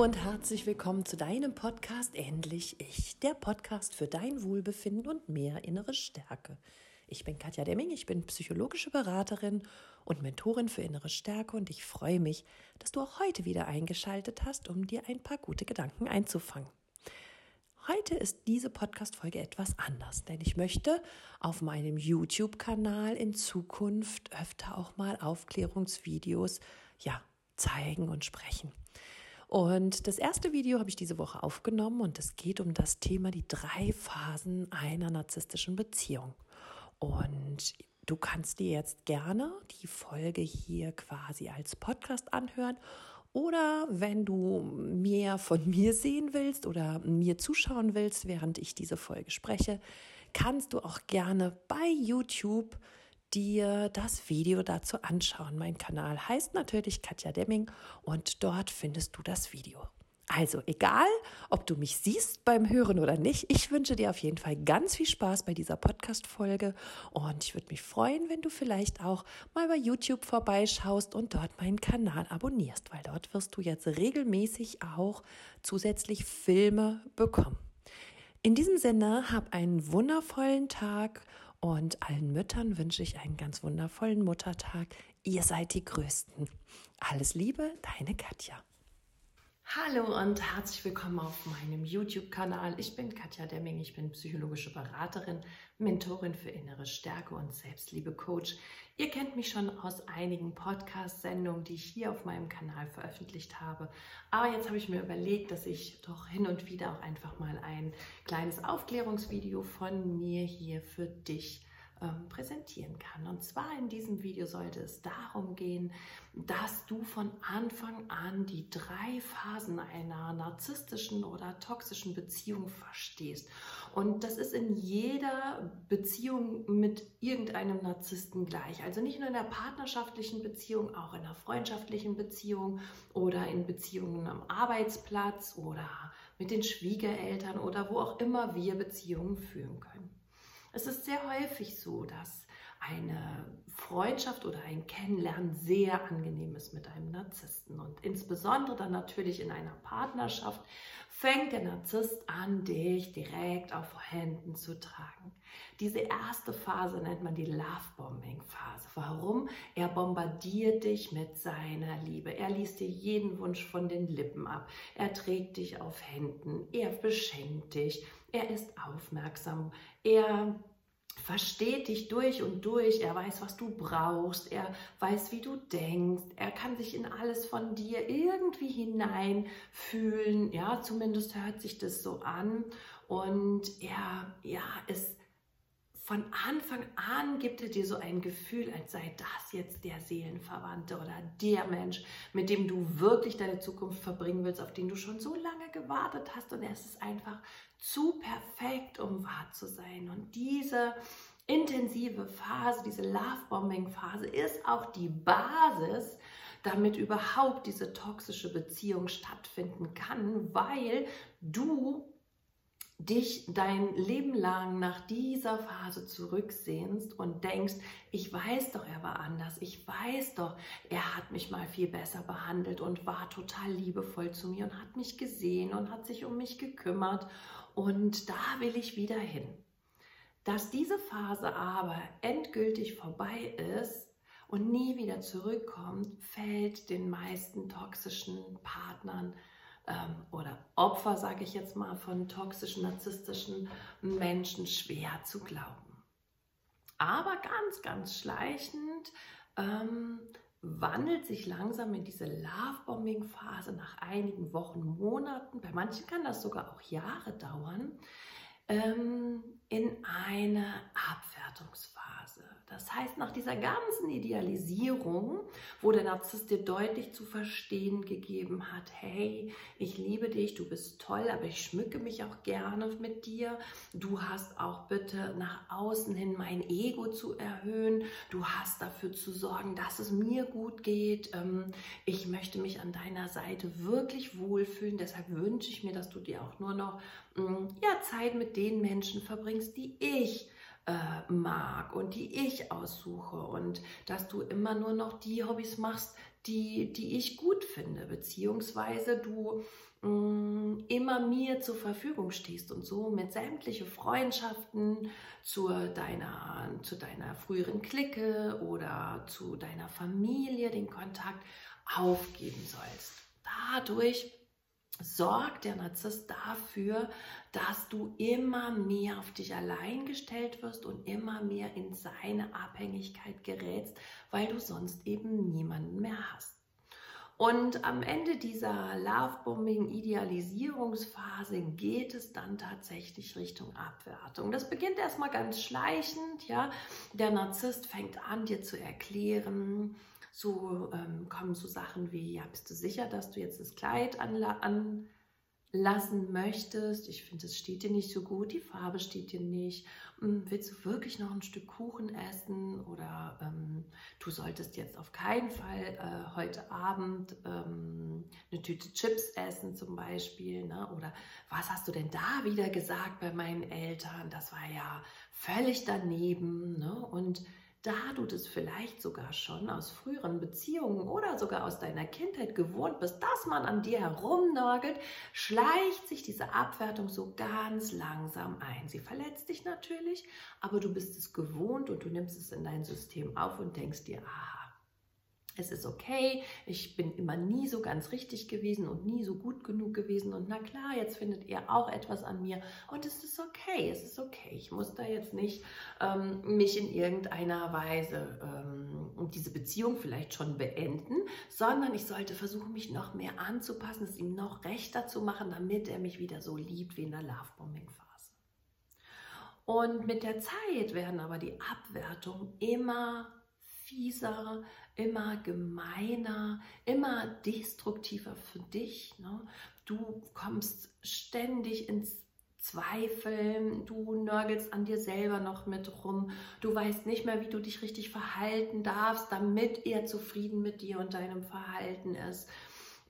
Und herzlich willkommen zu deinem Podcast Endlich Ich, der Podcast für dein Wohlbefinden und mehr innere Stärke. Ich bin Katja Demming, ich bin psychologische Beraterin und Mentorin für innere Stärke und ich freue mich, dass du auch heute wieder eingeschaltet hast, um dir ein paar gute Gedanken einzufangen. Heute ist diese Podcast-Folge etwas anders, denn ich möchte auf meinem YouTube-Kanal in Zukunft öfter auch mal Aufklärungsvideos, ja, zeigen und sprechen. Und das erste Video habe ich diese Woche aufgenommen und es geht um das Thema die drei Phasen einer narzisstischen Beziehung. Und du kannst dir jetzt gerne die Folge hier quasi als Podcast anhören oder wenn du mehr von mir sehen willst oder mir zuschauen willst, während ich diese Folge spreche, kannst du auch gerne bei YouTube dir das Video dazu anschauen. Mein Kanal heißt natürlich Katja Demming und dort findest du das Video. Also egal, ob du mich siehst beim Hören oder nicht, ich wünsche dir auf jeden Fall ganz viel Spaß bei dieser Podcast-Folge und ich würde mich freuen, wenn du vielleicht auch mal bei YouTube vorbeischaust und dort meinen Kanal abonnierst, weil dort wirst du jetzt regelmäßig auch zusätzlich Filme bekommen. In diesem Sinne, hab einen wundervollen Tag und allen Müttern wünsche ich einen ganz wundervollen Muttertag. Ihr seid die Größten. Alles Liebe, deine Katja. Hallo und herzlich willkommen auf meinem YouTube-Kanal. Ich bin Katja Demming, ich bin psychologische Beraterin, Mentorin für innere Stärke und Selbstliebe-Coach. Ihr kennt mich schon aus einigen Podcast-Sendungen, die ich hier auf meinem Kanal veröffentlicht habe. Aber jetzt habe ich mir überlegt, dass ich doch hin und wieder auch einfach mal ein kleines Aufklärungsvideo von mir hier für dich ähm, präsentieren kann. Und zwar in diesem Video sollte es darum gehen, dass du von Anfang an die drei Phasen einer narzisstischen oder toxischen Beziehung verstehst. Und das ist in jeder Beziehung mit irgendeinem Narzissten gleich. Also nicht nur in der partnerschaftlichen Beziehung, auch in der freundschaftlichen Beziehung oder in Beziehungen am Arbeitsplatz oder mit den Schwiegereltern oder wo auch immer wir Beziehungen führen können. Es ist sehr häufig so, dass eine Freundschaft oder ein Kennenlernen sehr angenehm ist mit einem Narzissten. Und insbesondere dann natürlich in einer Partnerschaft fängt der Narzisst an, dich direkt auf Händen zu tragen. Diese erste Phase nennt man die Love-Bombing-Phase. Warum? Er bombardiert dich mit seiner Liebe. Er liest dir jeden Wunsch von den Lippen ab. Er trägt dich auf Händen. Er beschenkt dich. Er ist aufmerksam. Er versteht dich durch und durch. Er weiß, was du brauchst. Er weiß, wie du denkst. Er kann sich in alles von dir irgendwie hineinfühlen. Ja, zumindest hört sich das so an. Und er, ja, ist von Anfang an gibt er dir so ein Gefühl, als sei das jetzt der Seelenverwandte oder der Mensch, mit dem du wirklich deine Zukunft verbringen willst, auf den du schon so lange gewartet hast. Und es ist einfach zu perfekt, um wahr zu sein. Und diese intensive Phase, diese Love-Bombing-Phase ist auch die Basis, damit überhaupt diese toxische Beziehung stattfinden kann, weil du dich dein Leben lang nach dieser Phase zurücksehnst und denkst, ich weiß doch, er war anders, ich weiß doch, er hat mich mal viel besser behandelt und war total liebevoll zu mir und hat mich gesehen und hat sich um mich gekümmert und da will ich wieder hin. Dass diese Phase aber endgültig vorbei ist und nie wieder zurückkommt, fällt den meisten toxischen Partnern ähm, oder Opfer, sage ich jetzt mal, von toxischen, narzisstischen Menschen schwer zu glauben. Aber ganz, ganz schleichend ähm, wandelt sich langsam in diese Love-Bombing-Phase nach einigen Wochen, Monaten, bei manchen kann das sogar auch Jahre dauern, ähm, in eine Abwertungsphase. Das heißt, nach dieser ganzen Idealisierung, wo der Narzisst dir deutlich zu verstehen gegeben hat, hey, ich liebe dich, du bist toll, aber ich schmücke mich auch gerne mit dir. Du hast auch bitte nach außen hin mein Ego zu erhöhen. Du hast dafür zu sorgen, dass es mir gut geht. Ähm, ich möchte mich an deiner Seite wirklich wohlfühlen. Deshalb wünsche ich mir, dass du dir auch nur noch mm, ja, Zeit mit den Menschen verbringst, die ich äh, mag und die ich aussuche und dass du immer nur noch die Hobbys machst, die, die ich gut finde, beziehungsweise du mm, immer mir zur Verfügung stehst und so mit sämtliche Freundschaften zu deiner, zu deiner früheren Clique oder zu deiner Familie den Kontakt aufgeben sollst. Dadurch sorgt der Narzisst dafür, dass du immer mehr auf dich allein gestellt wirst und immer mehr in seine Abhängigkeit gerätst, weil du sonst eben niemanden mehr hast. Und am Ende dieser Lovebombing-Idealisierungsphase geht es dann tatsächlich Richtung Abwertung. Das beginnt erstmal ganz schleichend, ja. Der Narzisst fängt an, dir zu erklären, so ähm, kommen so Sachen wie, ja, bist du sicher, dass du jetzt das Kleid anlassen möchtest? Ich finde, es steht dir nicht so gut, die Farbe steht dir nicht. Hm, willst du wirklich noch ein Stück Kuchen essen? Oder ähm, du solltest jetzt auf keinen Fall äh, heute Abend ähm, eine Tüte Chips essen zum Beispiel. Ne? Oder was hast du denn da wieder gesagt bei meinen Eltern? Das war ja völlig daneben. Ne? Und da du das vielleicht sogar schon aus früheren Beziehungen oder sogar aus deiner Kindheit gewohnt bist, dass man an dir herumnörgelt, schleicht sich diese Abwertung so ganz langsam ein. Sie verletzt dich natürlich, aber du bist es gewohnt und du nimmst es in dein System auf und denkst dir, aha, es ist okay, ich bin immer nie so ganz richtig gewesen und nie so gut genug gewesen und na klar, jetzt findet ihr auch etwas an mir und es ist okay, es ist okay. Ich muss da jetzt nicht ähm, mich in irgendeiner Weise ähm, diese Beziehung vielleicht schon beenden, sondern ich sollte versuchen, mich noch mehr anzupassen, es ihm noch rechter zu machen, damit er mich wieder so liebt wie in der Lovebombing-Phase. Und mit der Zeit werden aber die Abwertungen immer fieser, immer gemeiner, immer destruktiver für dich. Ne? Du kommst ständig ins Zweifeln, du nörgelst an dir selber noch mit rum, du weißt nicht mehr, wie du dich richtig verhalten darfst, damit er zufrieden mit dir und deinem Verhalten ist.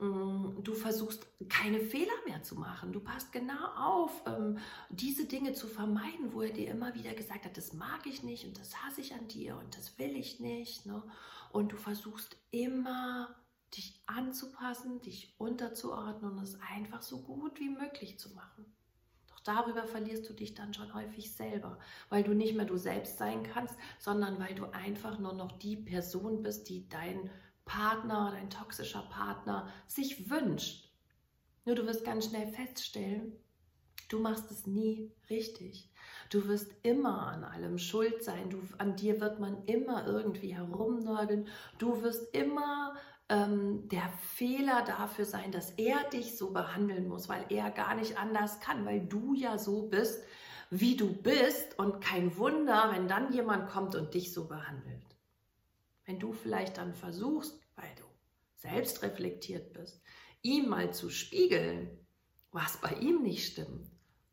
Mm, du versuchst keine Fehler mehr zu machen. Du passt genau auf, ähm, diese Dinge zu vermeiden, wo er dir immer wieder gesagt hat, das mag ich nicht und das hasse ich an dir und das will ich nicht. Ne? Und du versuchst immer dich anzupassen, dich unterzuordnen und es einfach so gut wie möglich zu machen. Doch darüber verlierst du dich dann schon häufig selber, weil du nicht mehr du selbst sein kannst, sondern weil du einfach nur noch die Person bist, die dein Partner, dein toxischer Partner sich wünscht. Nur du wirst ganz schnell feststellen, du machst es nie richtig. Du wirst immer an allem schuld sein. Du, an dir wird man immer irgendwie herumnörgeln. Du wirst immer ähm, der Fehler dafür sein, dass er dich so behandeln muss, weil er gar nicht anders kann, weil du ja so bist, wie du bist. Und kein Wunder, wenn dann jemand kommt und dich so behandelt. Wenn du vielleicht dann versuchst, weil du selbst reflektiert bist, ihm mal zu spiegeln, was bei ihm nicht stimmt,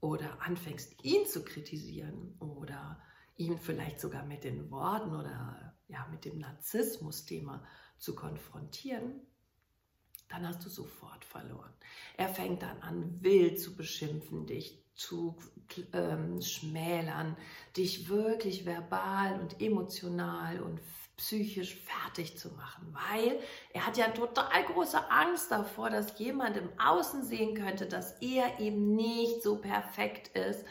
oder anfängst, ihn zu kritisieren oder ihn vielleicht sogar mit den Worten oder ja, mit dem Narzissmus-Thema zu konfrontieren, dann hast du sofort verloren. Er fängt dann an, wild zu beschimpfen, dich zu ähm, schmälern, dich wirklich verbal und emotional und psychisch fertig zu machen, weil er hat ja total große Angst davor, dass jemand im Außen sehen könnte, dass er eben nicht so perfekt ist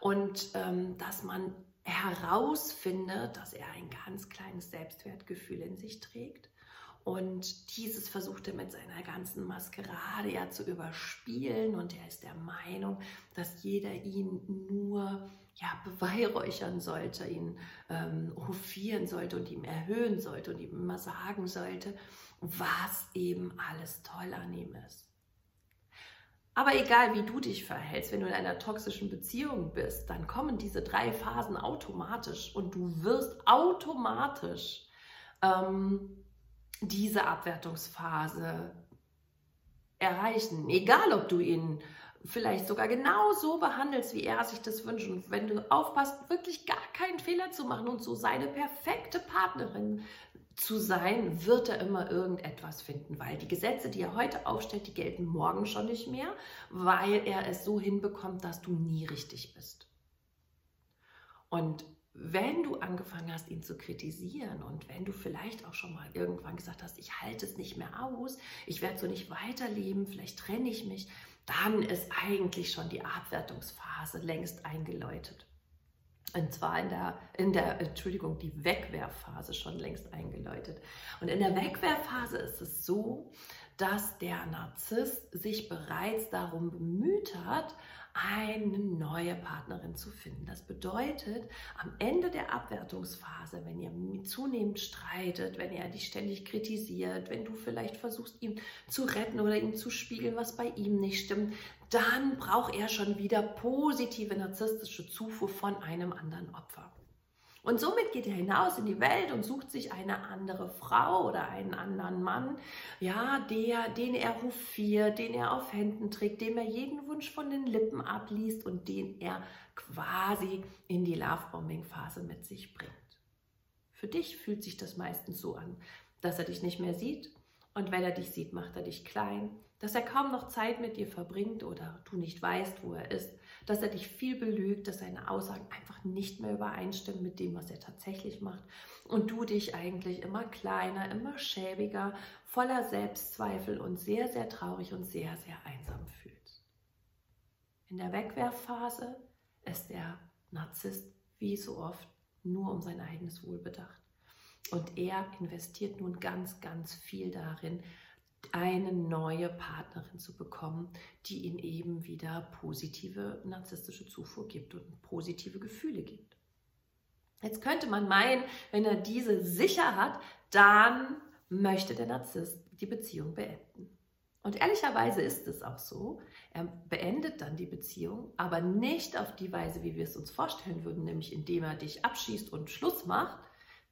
und ähm, dass man herausfindet, dass er ein ganz kleines Selbstwertgefühl in sich trägt. Und dieses versucht er mit seiner ganzen Maskerade ja zu überspielen und er ist der Meinung, dass jeder ihn nur ja, beweihräuchern sollte, ihn ähm, hofieren sollte und ihm erhöhen sollte und ihm immer sagen sollte, was eben alles toll an ihm ist. Aber egal, wie du dich verhältst, wenn du in einer toxischen Beziehung bist, dann kommen diese drei Phasen automatisch und du wirst automatisch ähm, diese Abwertungsphase erreichen. Egal, ob du ihn vielleicht sogar genau so behandelst, wie er sich das wünscht. Und wenn du aufpasst, wirklich gar keinen Fehler zu machen und so seine perfekte Partnerin zu sein, wird er immer irgendetwas finden, weil die Gesetze, die er heute aufstellt, die gelten morgen schon nicht mehr, weil er es so hinbekommt, dass du nie richtig bist. Und wenn du angefangen hast, ihn zu kritisieren und wenn du vielleicht auch schon mal irgendwann gesagt hast, ich halte es nicht mehr aus, ich werde so nicht weiterleben, vielleicht trenne ich mich, dann ist eigentlich schon die Abwertungsphase längst eingeläutet. Und zwar in der, in der, Entschuldigung, die Wegwerfphase schon längst eingeläutet. Und in der Wegwerfphase ist es so, dass der Narzisst sich bereits darum bemüht hat, eine neue Partnerin zu finden. Das bedeutet, am Ende der Abwertungsphase, wenn ihr zunehmend streitet, wenn er dich ständig kritisiert, wenn du vielleicht versuchst, ihn zu retten oder ihm zu spiegeln, was bei ihm nicht stimmt, dann braucht er schon wieder positive narzisstische Zufuhr von einem anderen Opfer. Und somit geht er hinaus in die Welt und sucht sich eine andere Frau oder einen anderen Mann, ja, der, den er hofiert, den er auf Händen trägt, dem er jeden Wunsch von den Lippen abliest und den er quasi in die Lovebombing-Phase mit sich bringt. Für dich fühlt sich das meistens so an, dass er dich nicht mehr sieht und wenn er dich sieht, macht er dich klein, dass er kaum noch Zeit mit dir verbringt oder du nicht weißt, wo er ist, dass er dich viel belügt, dass seine Aussagen einfach nicht mehr übereinstimmen mit dem, was er tatsächlich macht und du dich eigentlich immer kleiner, immer schäbiger, voller Selbstzweifel und sehr, sehr traurig und sehr, sehr einsam fühlst. In der Wegwerfphase ist der Narzisst wie so oft nur um sein eigenes Wohl bedacht. Und er investiert nun ganz, ganz viel darin, eine neue Partnerin zu bekommen, die ihm eben wieder positive narzisstische Zufuhr gibt und positive Gefühle gibt. Jetzt könnte man meinen, wenn er diese sicher hat, dann möchte der Narzisst die Beziehung beenden. Und ehrlicherweise ist es auch so. Er beendet dann die Beziehung, aber nicht auf die Weise, wie wir es uns vorstellen würden, nämlich indem er dich abschießt und Schluss macht,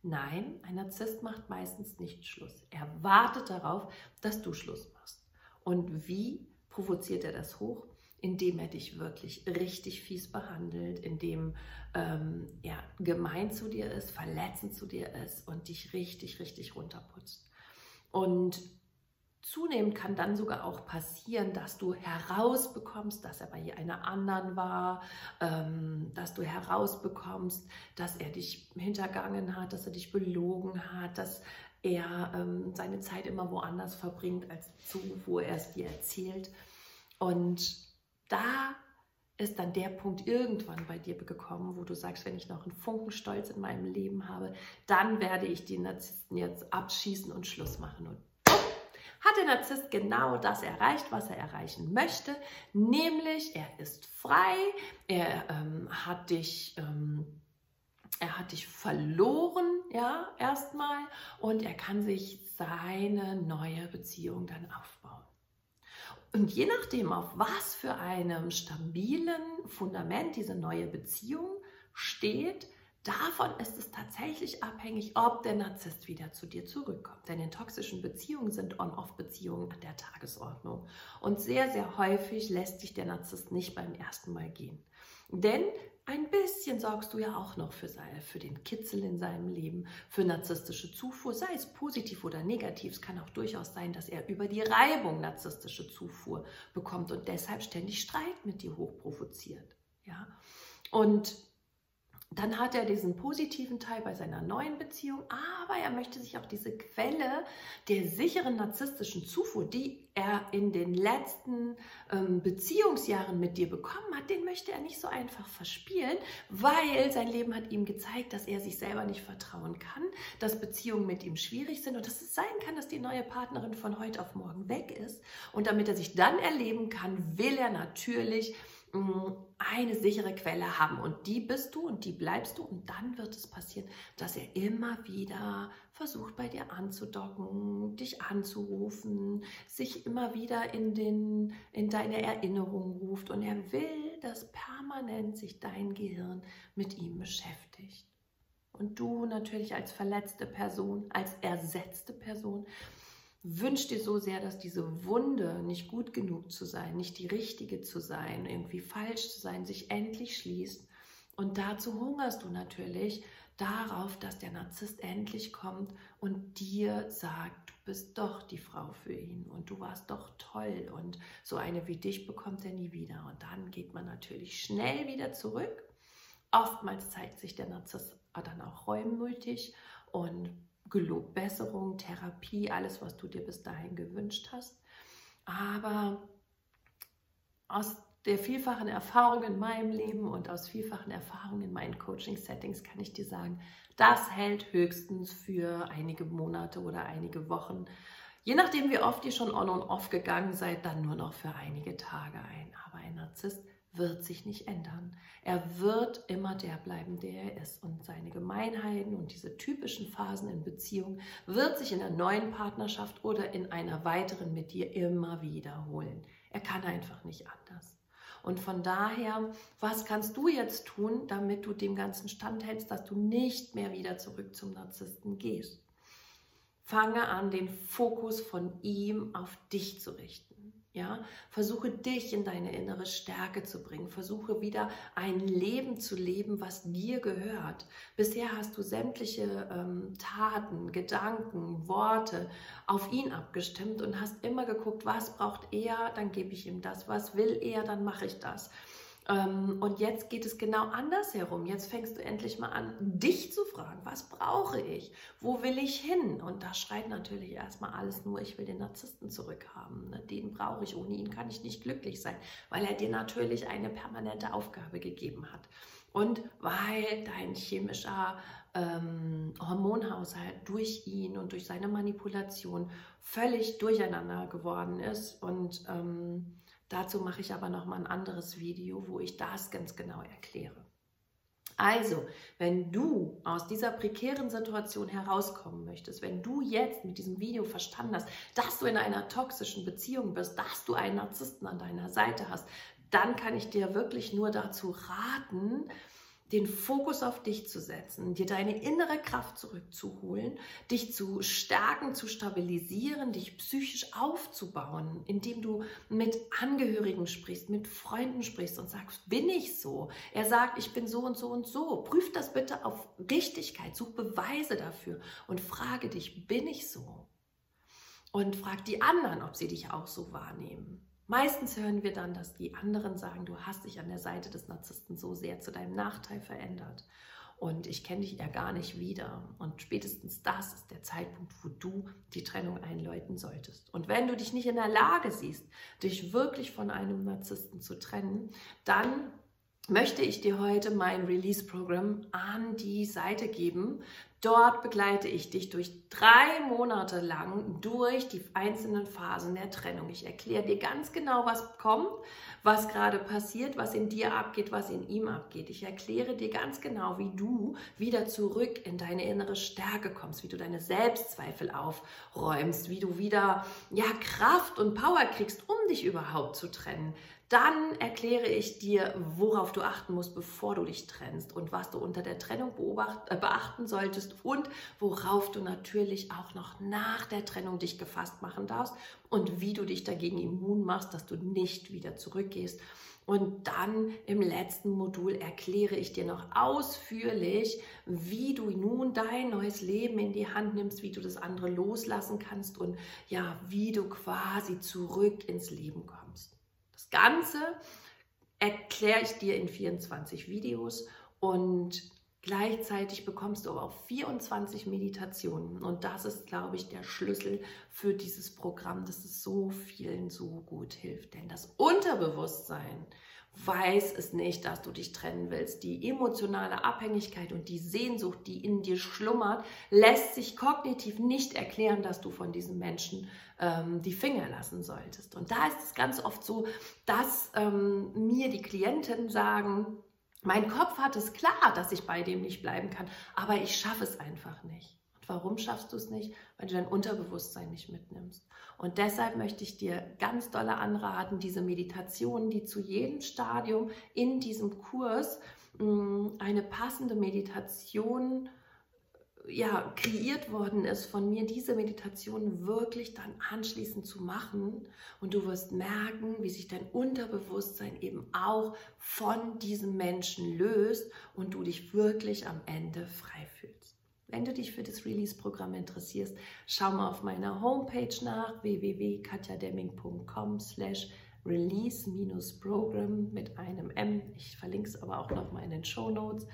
Nein, ein Narzisst macht meistens nicht Schluss. Er wartet darauf, dass du Schluss machst. Und wie provoziert er das hoch? Indem er dich wirklich richtig fies behandelt, indem ähm, er gemein zu dir ist, verletzend zu dir ist und dich richtig, richtig runterputzt. Und Zunehmend kann dann sogar auch passieren, dass du herausbekommst, dass er bei einer anderen war, ähm, dass du herausbekommst, dass er dich hintergangen hat, dass er dich belogen hat, dass er ähm, seine Zeit immer woanders verbringt, als zu, wo er es dir erzählt. Und da ist dann der Punkt irgendwann bei dir gekommen, wo du sagst, wenn ich noch einen Funken Stolz in meinem Leben habe, dann werde ich die Narzissten jetzt abschießen und Schluss machen. Und hat der Narzisst genau das erreicht, was er erreichen möchte, nämlich er ist frei, er ähm, hat dich... Ähm, er hat dich verloren, ja, erstmal, und er kann sich seine neue Beziehung dann aufbauen. Und je nachdem, auf was für einem stabilen Fundament diese neue Beziehung steht, Davon ist es tatsächlich abhängig, ob der Narzisst wieder zu dir zurückkommt. Denn in toxischen Beziehungen sind On-Off-Beziehungen an der Tagesordnung. Und sehr, sehr häufig lässt sich der Narzisst nicht beim ersten Mal gehen. Denn ein bisschen sorgst du ja auch noch für, für den Kitzel in seinem Leben, für narzisstische Zufuhr, sei es positiv oder negativ. Es kann auch durchaus sein, dass er über die Reibung narzisstische Zufuhr bekommt und deshalb ständig Streit mit dir hochprovoziert. Ja? Und dann hat er diesen positiven Teil bei seiner neuen Beziehung, aber er möchte sich auch diese Quelle der sicheren narzisstischen Zufuhr, die er in den letzten ähm, Beziehungsjahren mit dir bekommen hat, den möchte er nicht so einfach verspielen, weil sein Leben hat ihm gezeigt, dass er sich selber nicht vertrauen kann, dass Beziehungen mit ihm schwierig sind und dass es sein kann, dass die neue Partnerin von heute auf morgen weg ist. Und damit er sich dann erleben kann, will er natürlich eine sichere Quelle haben. Und die bist du und die bleibst du. Und dann wird es passieren, dass er immer wieder versucht bei dir anzudocken, dich anzurufen, sich immer wieder in, den, in deine Erinnerung ruft. Und er will, dass permanent sich dein Gehirn mit ihm beschäftigt. Und du natürlich als verletzte Person, als ersetzte Person wünscht dir so sehr, dass diese Wunde, nicht gut genug zu sein, nicht die richtige zu sein, irgendwie falsch zu sein, sich endlich schließt. Und dazu hungerst du natürlich darauf, dass der Narzisst endlich kommt und dir sagt, du bist doch die Frau für ihn und du warst doch toll und so eine wie dich bekommt er nie wieder. Und dann geht man natürlich schnell wieder zurück. Oftmals zeigt sich der Narzisst dann auch reumütig und gelobt Besserung, Therapie, alles, was du dir bis dahin gewünscht hast. Aber aus der vielfachen Erfahrung in meinem Leben und aus vielfachen Erfahrungen in meinen Coaching-Settings kann ich dir sagen, das hält höchstens für einige Monate oder einige Wochen. Je nachdem, wie oft ihr schon on und off gegangen seid, dann nur noch für einige Tage ein. Aber ein Narzisst wird sich nicht ändern. Er wird immer der bleiben, der er ist. Und seine Gemeinheiten und diese typischen Phasen in Beziehung wird sich in der neuen Partnerschaft oder in einer weiteren mit dir immer wiederholen. Er kann einfach nicht anders. Und von daher, was kannst du jetzt tun, damit du dem Ganzen standhältst, dass du nicht mehr wieder zurück zum Narzissten gehst? Fange an, den Fokus von ihm auf dich zu richten. Ja, versuche dich in deine innere Stärke zu bringen. Versuche wieder ein Leben zu leben, was dir gehört. Bisher hast du sämtliche ähm, Taten, Gedanken, Worte auf ihn abgestimmt und hast immer geguckt, was braucht er, dann gebe ich ihm das. Was will er, dann mache ich das. Ähm, und jetzt geht es genau andersherum. Jetzt fängst du endlich mal an, dich zu fragen, was brauche ich? Wo will ich hin? Und da schreit natürlich erstmal alles nur, ich will den Narzissten zurückhaben. Ne? Den brauche ich, ohne ihn kann ich nicht glücklich sein, weil er dir natürlich eine permanente Aufgabe gegeben hat. Und weil dein chemischer ähm, Hormonhaushalt durch ihn und durch seine Manipulation völlig durcheinander geworden ist und ähm, Dazu mache ich aber noch mal ein anderes Video, wo ich das ganz genau erkläre. Also, wenn du aus dieser prekären Situation herauskommen möchtest, wenn du jetzt mit diesem Video verstanden hast, dass du in einer toxischen Beziehung bist, dass du einen Narzissten an deiner Seite hast, dann kann ich dir wirklich nur dazu raten, den Fokus auf dich zu setzen, dir deine innere Kraft zurückzuholen, dich zu stärken, zu stabilisieren, dich psychisch aufzubauen, indem du mit Angehörigen sprichst, mit Freunden sprichst und sagst, bin ich so? Er sagt, ich bin so und so und so. Prüf das bitte auf Richtigkeit, such Beweise dafür und frage dich, bin ich so? Und frag die anderen, ob sie dich auch so wahrnehmen. Meistens hören wir dann, dass die anderen sagen, du hast dich an der Seite des Narzissten so sehr zu deinem Nachteil verändert und ich kenne dich ja gar nicht wieder. Und spätestens das ist der Zeitpunkt, wo du die Trennung einläuten solltest. Und wenn du dich nicht in der Lage siehst, dich wirklich von einem Narzissten zu trennen, dann möchte ich dir heute mein Release-Programm an die Seite geben, Dort begleite ich dich durch drei Monate lang durch die einzelnen Phasen der Trennung. Ich erkläre dir ganz genau, was kommt, was gerade passiert, was in dir abgeht, was in ihm abgeht. Ich erkläre dir ganz genau, wie du wieder zurück in deine innere Stärke kommst, wie du deine Selbstzweifel aufräumst, wie du wieder ja Kraft und Power kriegst, um dich überhaupt zu trennen. Dann erkläre ich dir, worauf du achten musst, bevor du dich trennst und was du unter der Trennung äh, beachten solltest und worauf du natürlich auch noch nach der Trennung dich gefasst machen darfst und wie du dich dagegen immun machst, dass du nicht wieder zurückgehst. Und dann im letzten Modul erkläre ich dir noch ausführlich, wie du nun dein neues Leben in die Hand nimmst, wie du das andere loslassen kannst und ja, wie du quasi zurück ins Leben kommst. Ganze erkläre ich dir in 24 Videos und gleichzeitig bekommst du aber auch 24 Meditationen. Und das ist, glaube ich, der Schlüssel für dieses Programm, dass es so vielen so gut hilft. Denn das Unterbewusstsein weiß es nicht, dass du dich trennen willst. Die emotionale Abhängigkeit und die Sehnsucht, die in dir schlummert, lässt sich kognitiv nicht erklären, dass du von diesem Menschen ähm, die Finger lassen solltest. Und da ist es ganz oft so, dass ähm, mir die Klienten sagen, mein Kopf hat es klar, dass ich bei dem nicht bleiben kann, aber ich schaffe es einfach nicht. Und warum schaffst du es nicht? Weil du dein Unterbewusstsein nicht mitnimmst. Und deshalb möchte ich dir ganz doll anraten, diese Meditationen, die zu jedem Stadium in diesem Kurs mm, eine passende Meditation ja, kreiert worden ist von mir, diese Meditation wirklich dann anschließend zu machen. Und du wirst merken, wie sich dein Unterbewusstsein eben auch von diesem Menschen löst und du dich wirklich am Ende frei fühlst. Wenn du dich für das Release-Programm interessierst, schau mal auf meiner Homepage nach www.katjademming.com slash release-programm mit einem M. Ich verlinke es aber auch nochmal in den Show Notes.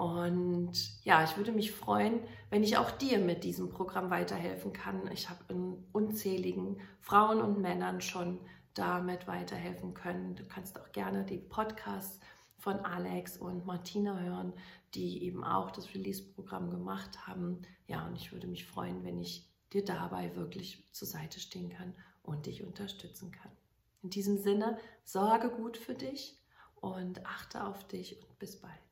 Und ja, ich würde mich freuen, wenn ich auch dir mit diesem Programm weiterhelfen kann. Ich habe in unzähligen Frauen und Männern schon damit weiterhelfen können. Du kannst auch gerne die Podcasts von Alex und Martina hören, die eben auch das Release-Programm gemacht haben. Ja, und ich würde mich freuen, wenn ich dir dabei wirklich zur Seite stehen kann und dich unterstützen kann. In diesem Sinne, sorge gut für dich und achte auf dich und bis bald.